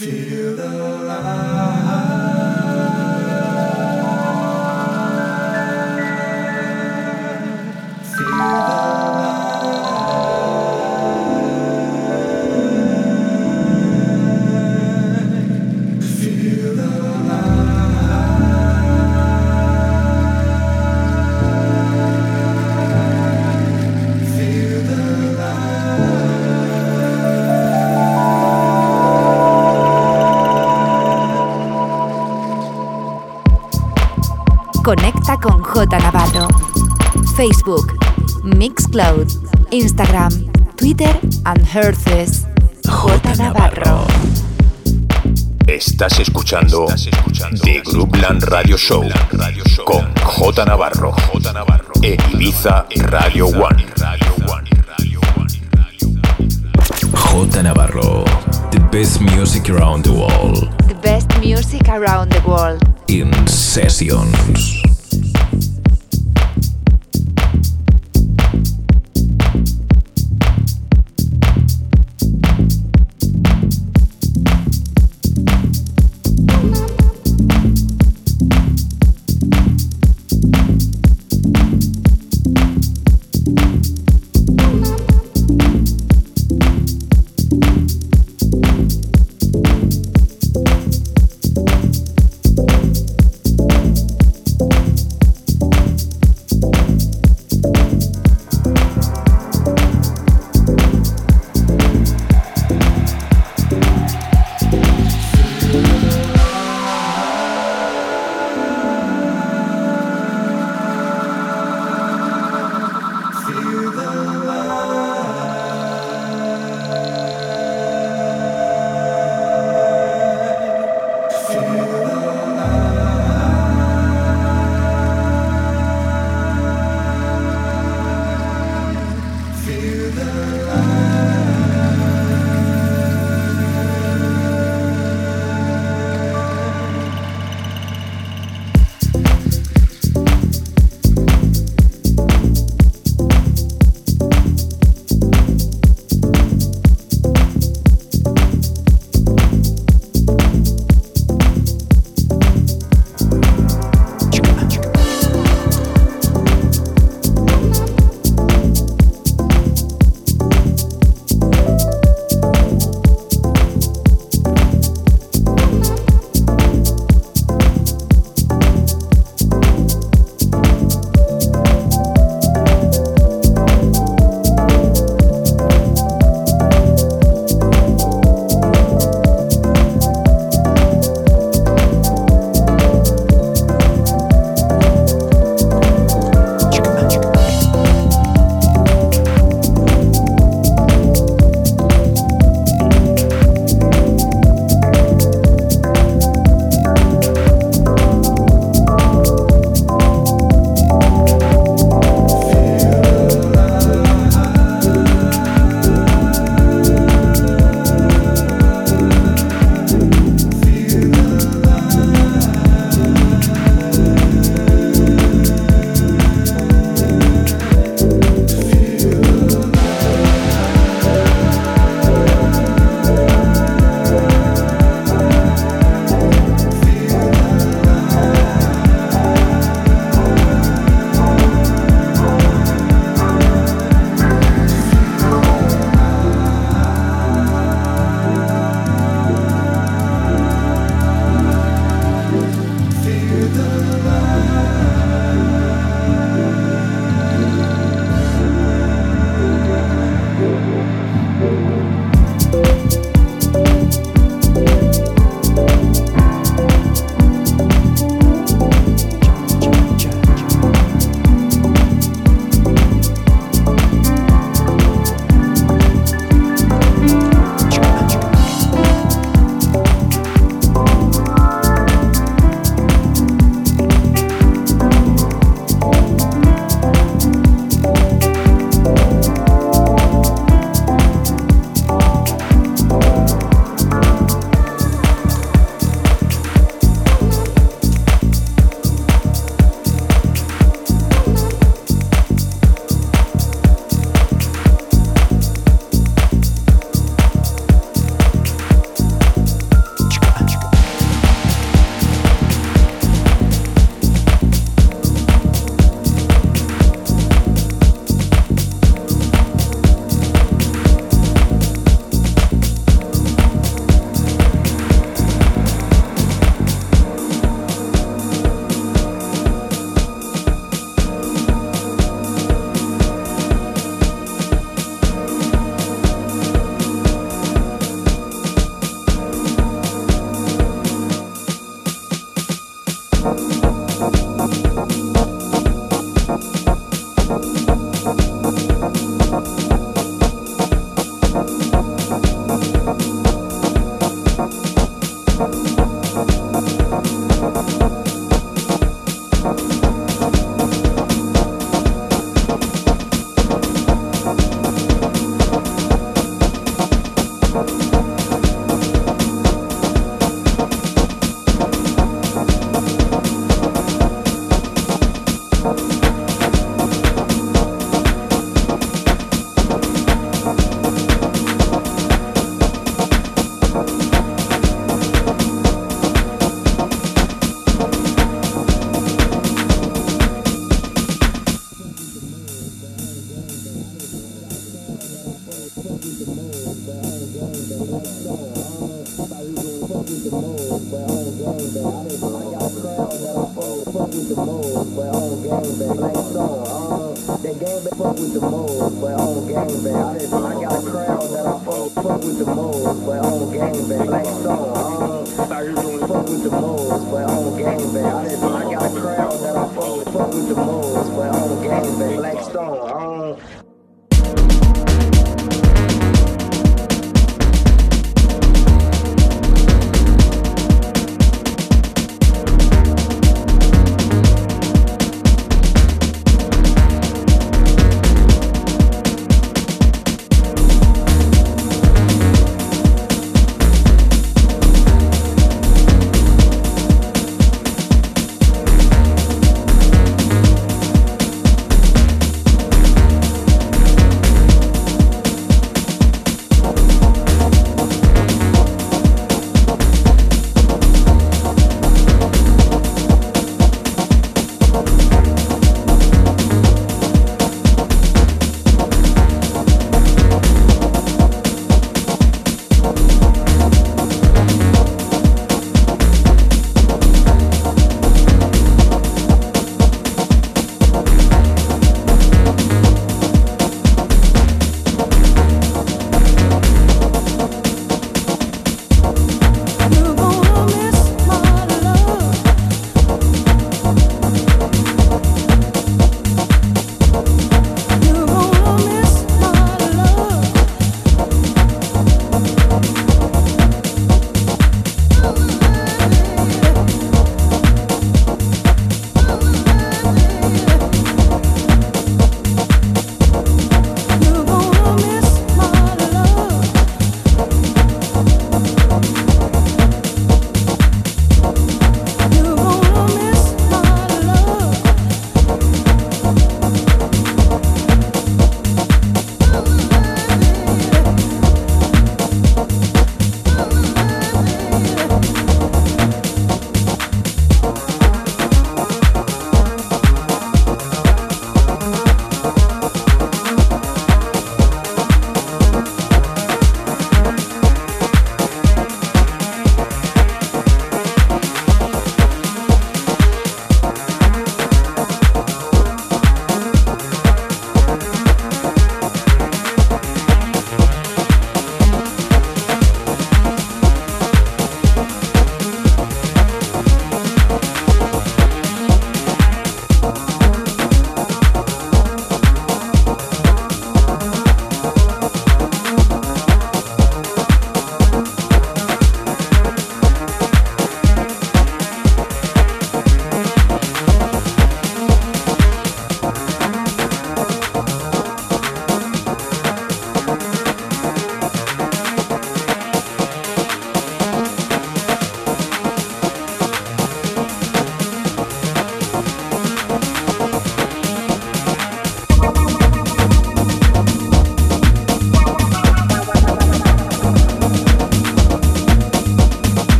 J Facebook, Mixcloud, Instagram, Twitter and Herces. J Navarro. Estás escuchando, The Groupland Radio Show con J Navarro, J Navarro en Ibiza Radio One. J Navarro, the best music around the world. The best music around the world. In sessions.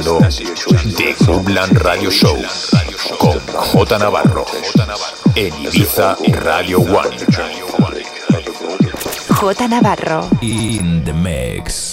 Escuchando The Groupland Radio Show con J Navarro en Ibiza Radio One. J Navarro. In the mix.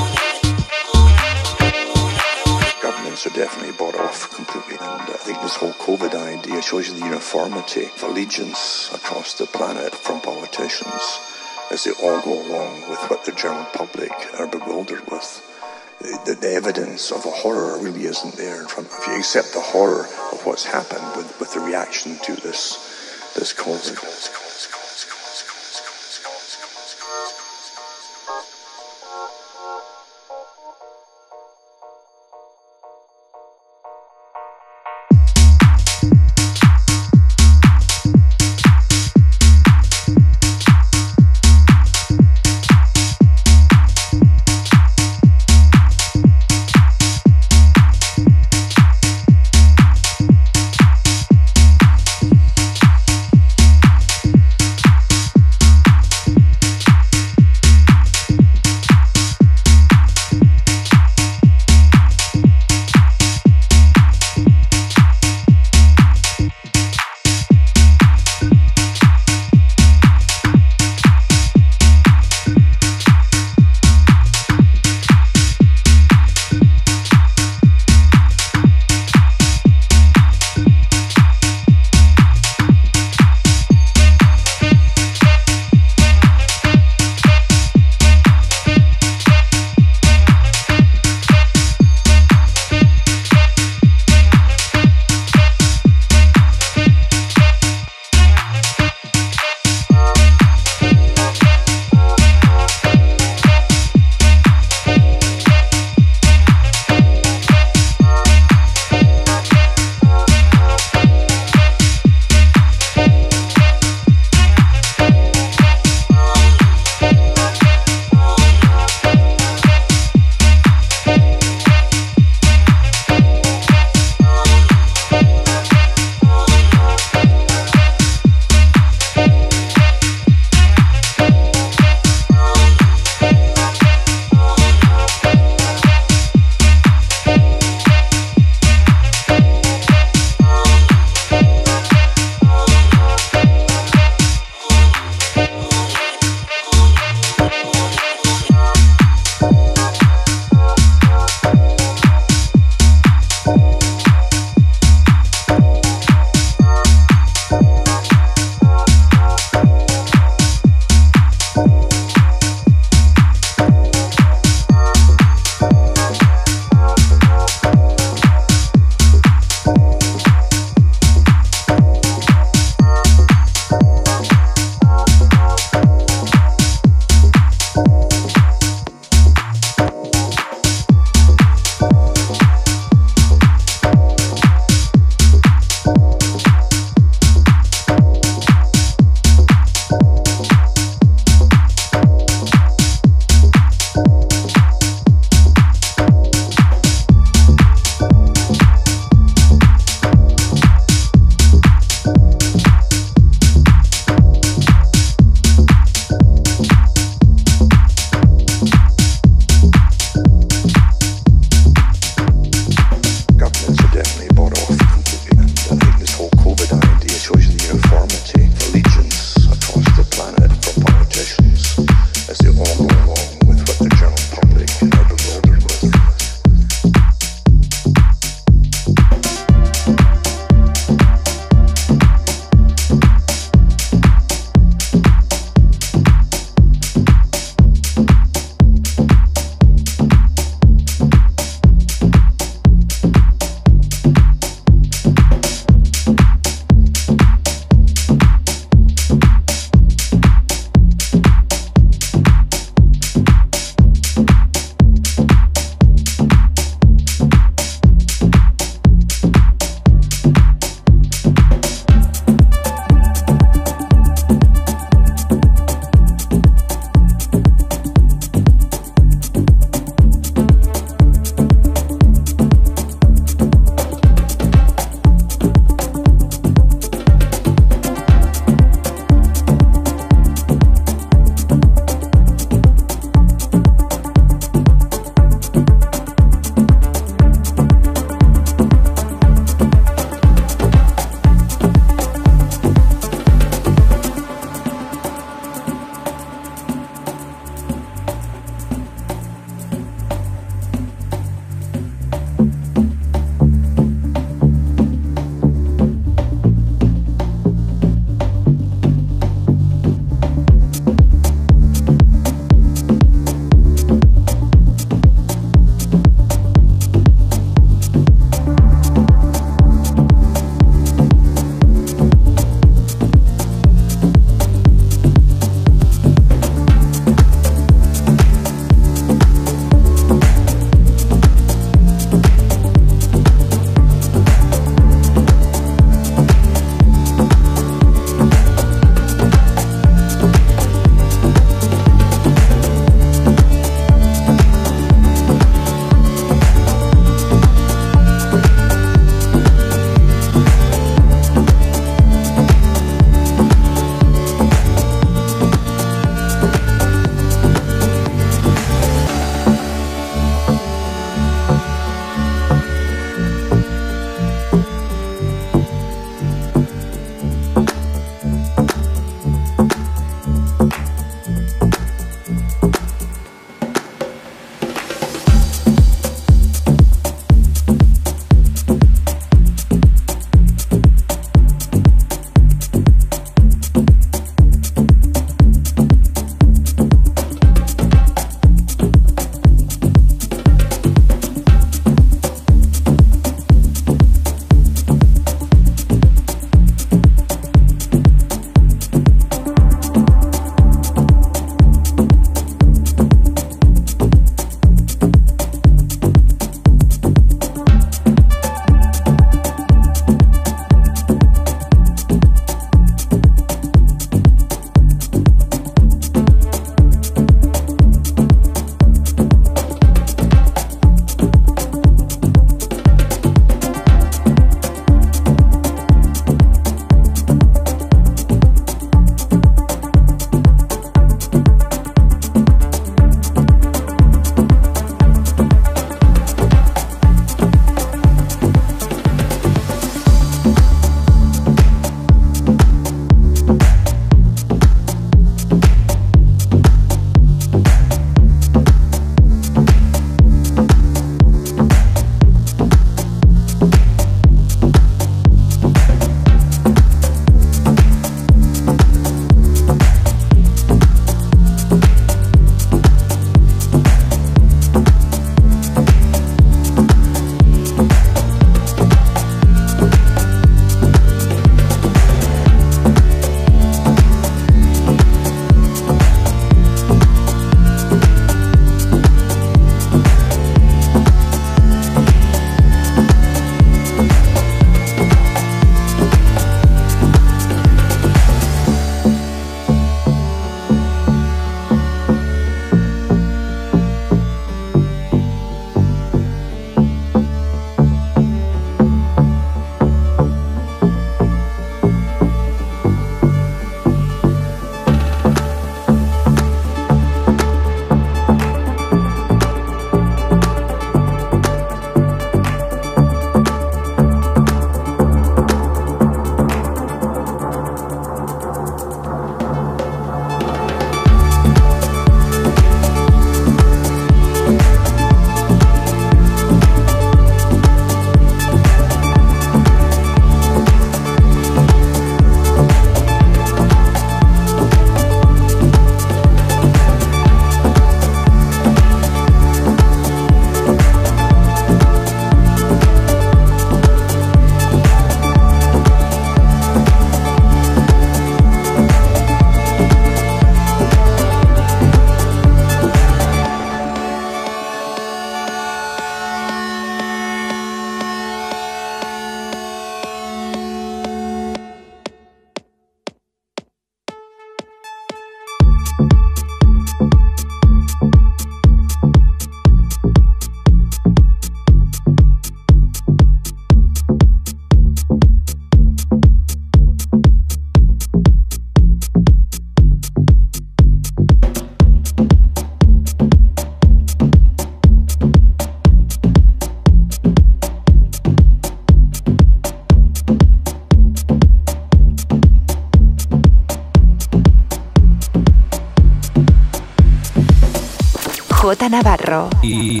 y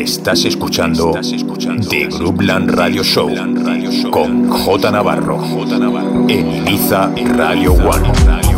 Estás escuchando The Groupland Radio Show con J Navarro en Ibiza Radio One.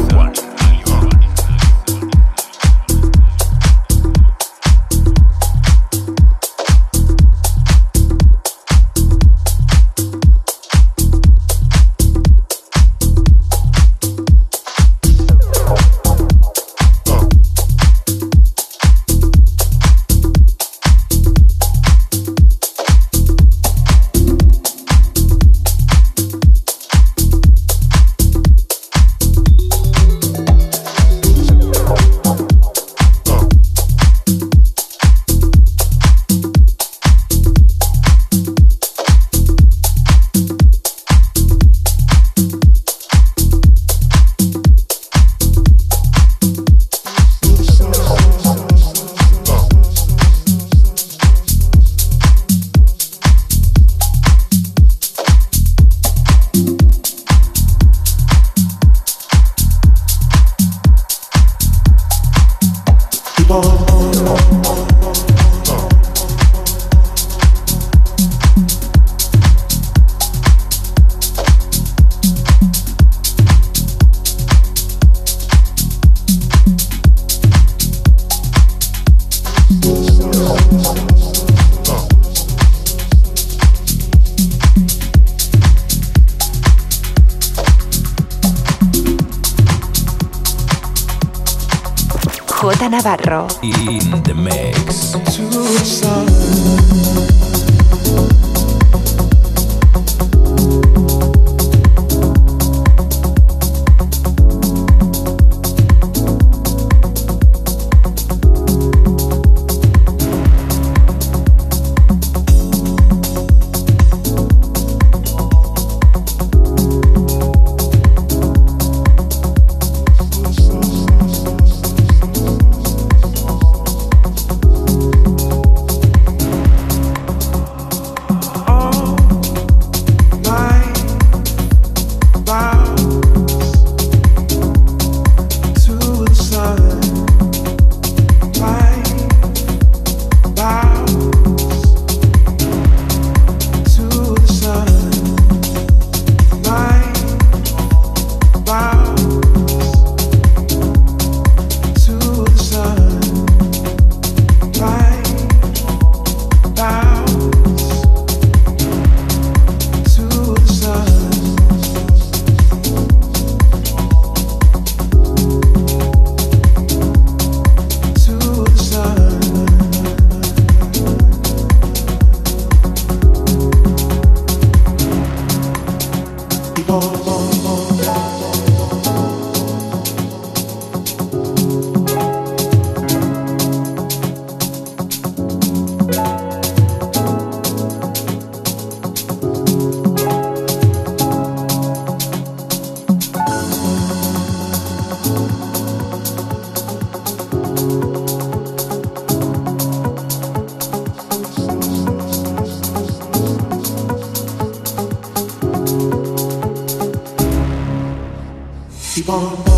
you want.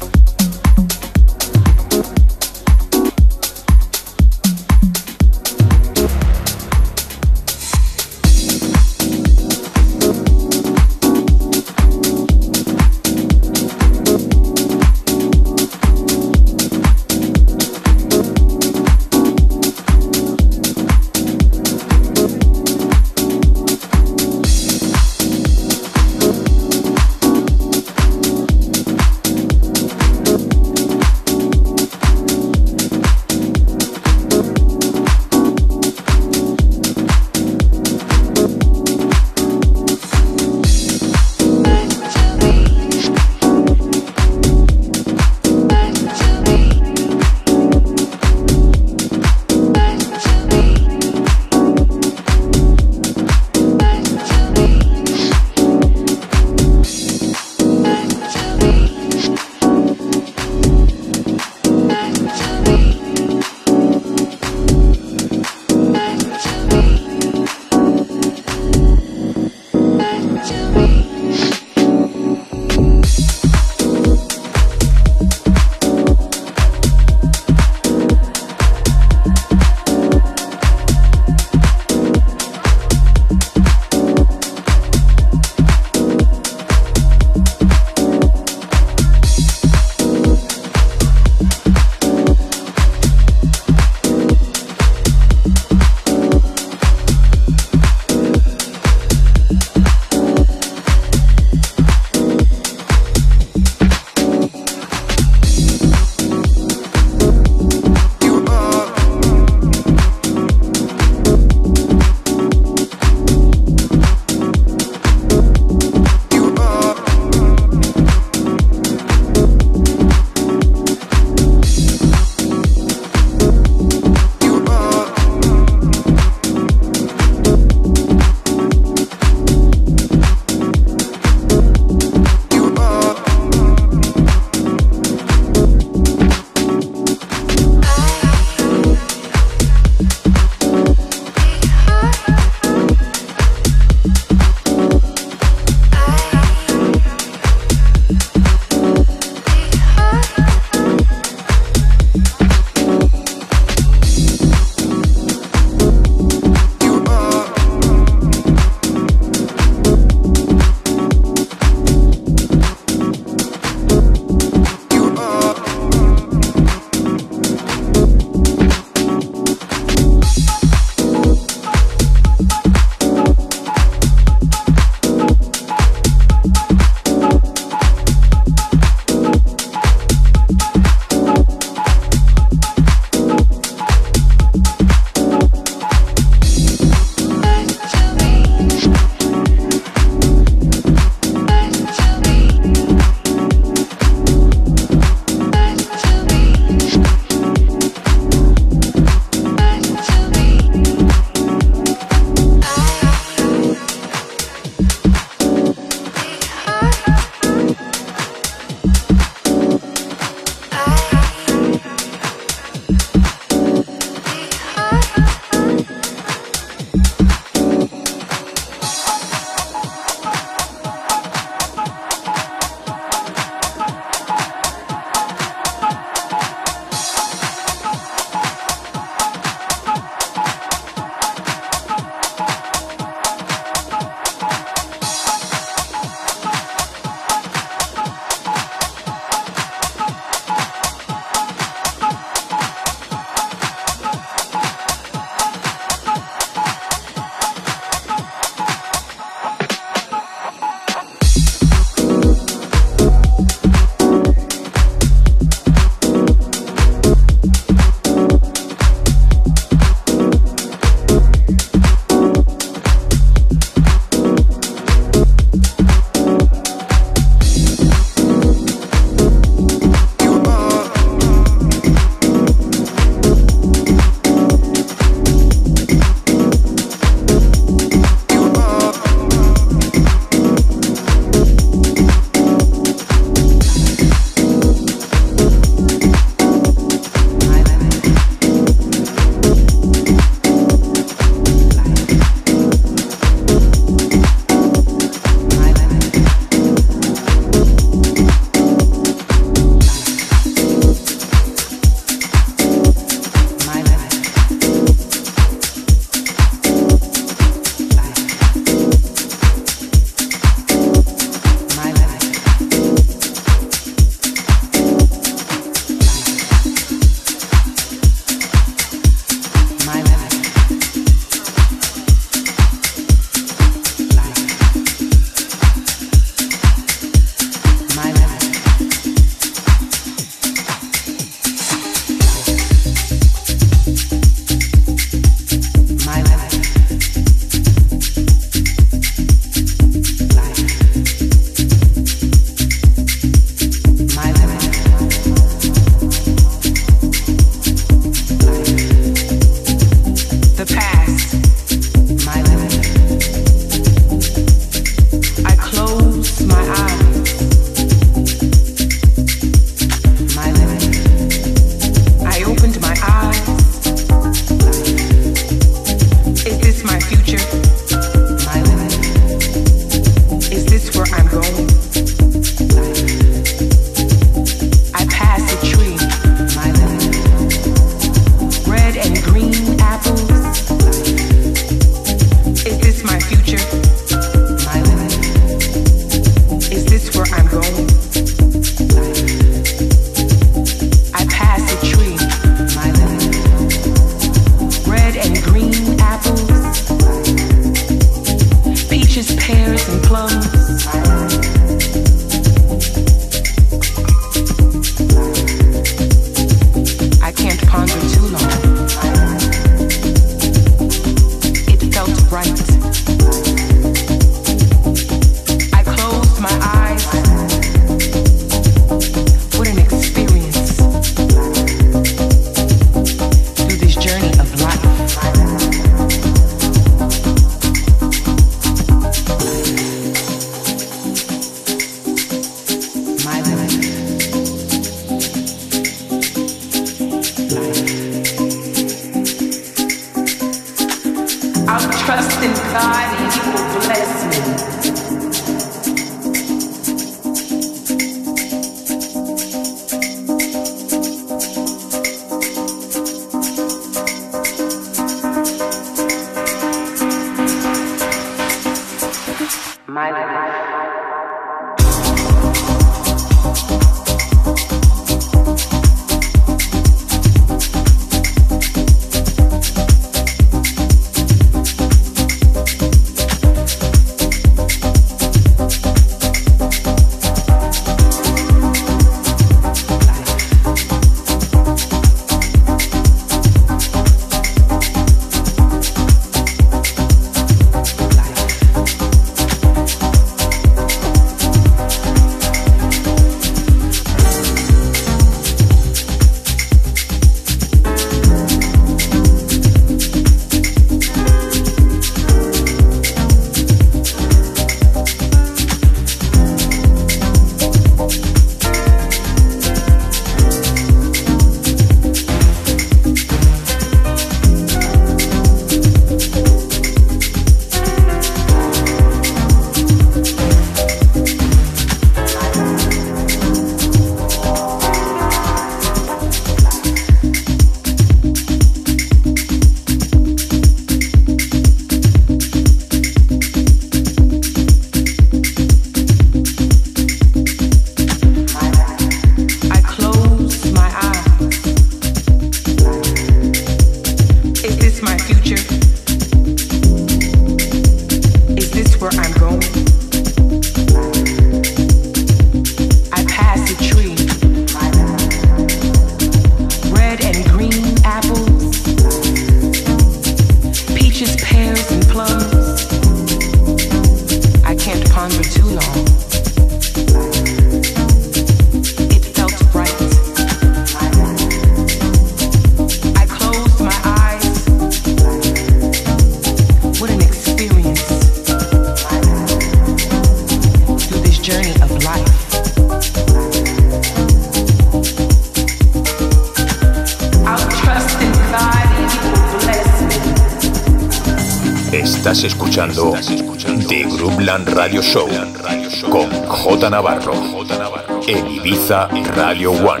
Ibiza Radio One.